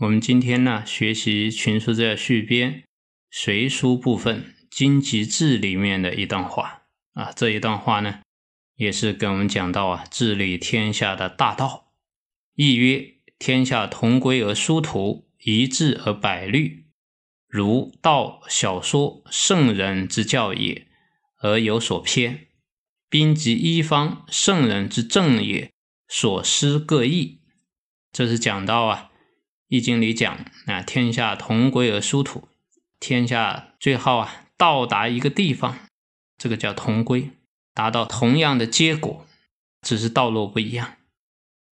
我们今天呢学习《群书治要续编》随书部分《经籍志》里面的一段话啊，这一段话呢也是跟我们讲到啊治理天下的大道。意曰：天下同归而殊途，一致而百虑。儒道小说圣人之教也，而有所偏；兵及一方圣人之政也，所失各异。这是讲到啊，《易经》里讲啊，天下同归而殊途，天下最后啊到达一个地方，这个叫同归，达到同样的结果，只是道路不一样；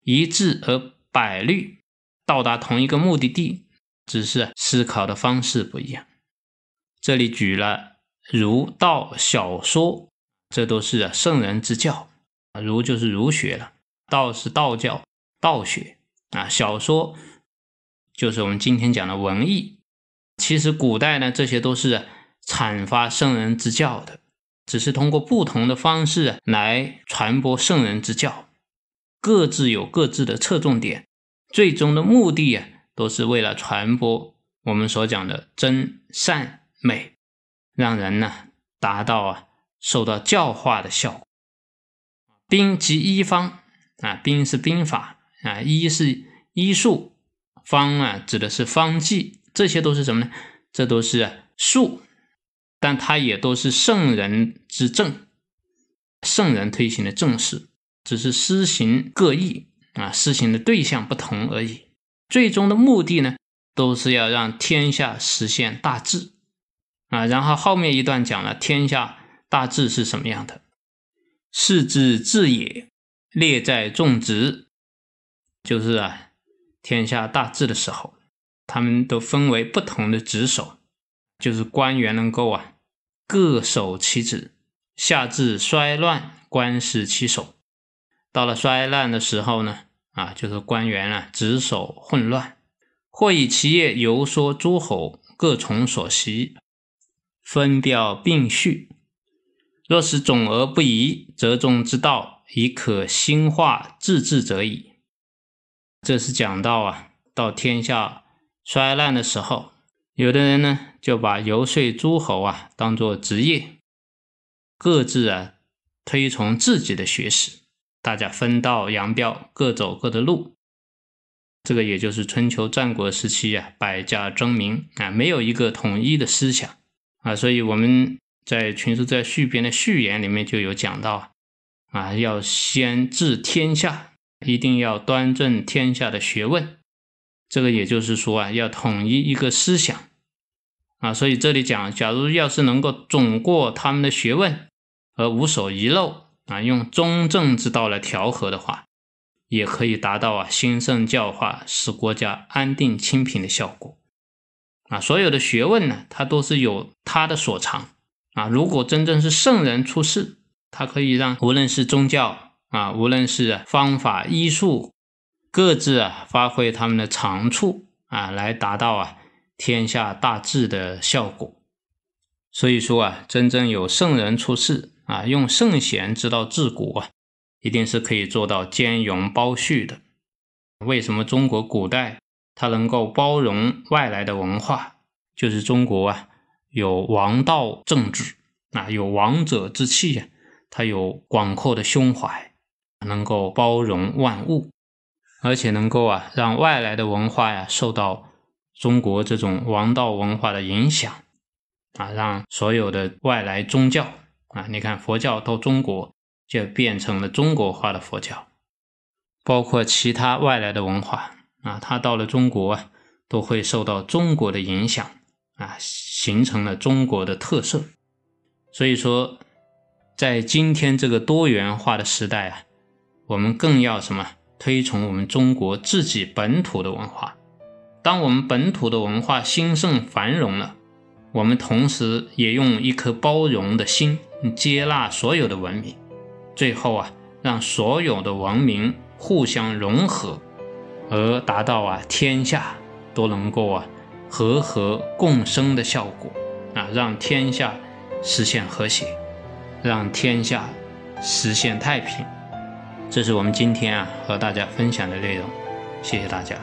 一致而百虑，到达同一个目的地。只是思考的方式不一样。这里举了儒道小说，这都是圣人之教。儒就是儒学了，道是道教道学啊。小说就是我们今天讲的文艺。其实古代呢，这些都是阐发圣人之教的，只是通过不同的方式来传播圣人之教，各自有各自的侧重点，最终的目的啊。都是为了传播我们所讲的真善美，让人呢达到啊受到教化的效果。兵即医方啊，兵是兵法啊，医是医术，方啊指的是方剂，这些都是什么呢？这都是术，但它也都是圣人之政，圣人推行的政事，只是施行各异啊，施行的对象不同而已。最终的目的呢，都是要让天下实现大治啊。然后后面一段讲了天下大治是什么样的，是之治也，列在众职，就是啊，天下大治的时候，他们都分为不同的职守，就是官员能够啊各守其职。下至衰乱，官是其守。到了衰烂的时候呢？啊，就是官员啊，职守混乱，或以其业游说诸侯，各从所习，分表并序。若是总而不移，则中之道以可兴化自治者矣。这是讲到啊，到天下衰烂的时候，有的人呢就把游说诸侯啊当做职业，各自啊推崇自己的学识。大家分道扬镳，各走各的路。这个也就是春秋战国时期啊，百家争鸣啊，没有一个统一的思想啊。所以我们在《群书在序编》的序言里面就有讲到啊，要先治天下，一定要端正天下的学问。这个也就是说啊，要统一一个思想啊。所以这里讲，假如要是能够总过他们的学问而无所遗漏。啊，用中正之道来调和的话，也可以达到啊兴盛教化、使国家安定清平的效果。啊，所有的学问呢，它都是有它的所长。啊，如果真正是圣人出世，他可以让无论是宗教啊，无论是方法医术，各自啊发挥他们的长处啊，来达到啊天下大治的效果。所以说啊，真正有圣人出世。啊，用圣贤之道治国啊，一定是可以做到兼容包蓄的。为什么中国古代它能够包容外来的文化？就是中国啊，有王道政治啊，有王者之气啊，它有广阔的胸怀，能够包容万物，而且能够啊，让外来的文化呀受到中国这种王道文化的影响啊，让所有的外来宗教。啊，你看佛教到中国就变成了中国化的佛教，包括其他外来的文化啊，它到了中国啊，都会受到中国的影响啊，形成了中国的特色。所以说，在今天这个多元化的时代啊，我们更要什么？推崇我们中国自己本土的文化，当我们本土的文化兴盛繁荣了，我们同时也用一颗包容的心接纳所有的文明，最后啊，让所有的文明互相融合，而达到啊天下都能够啊和和共生的效果啊，让天下实现和谐，让天下实现太平。这是我们今天啊和大家分享的内容，谢谢大家。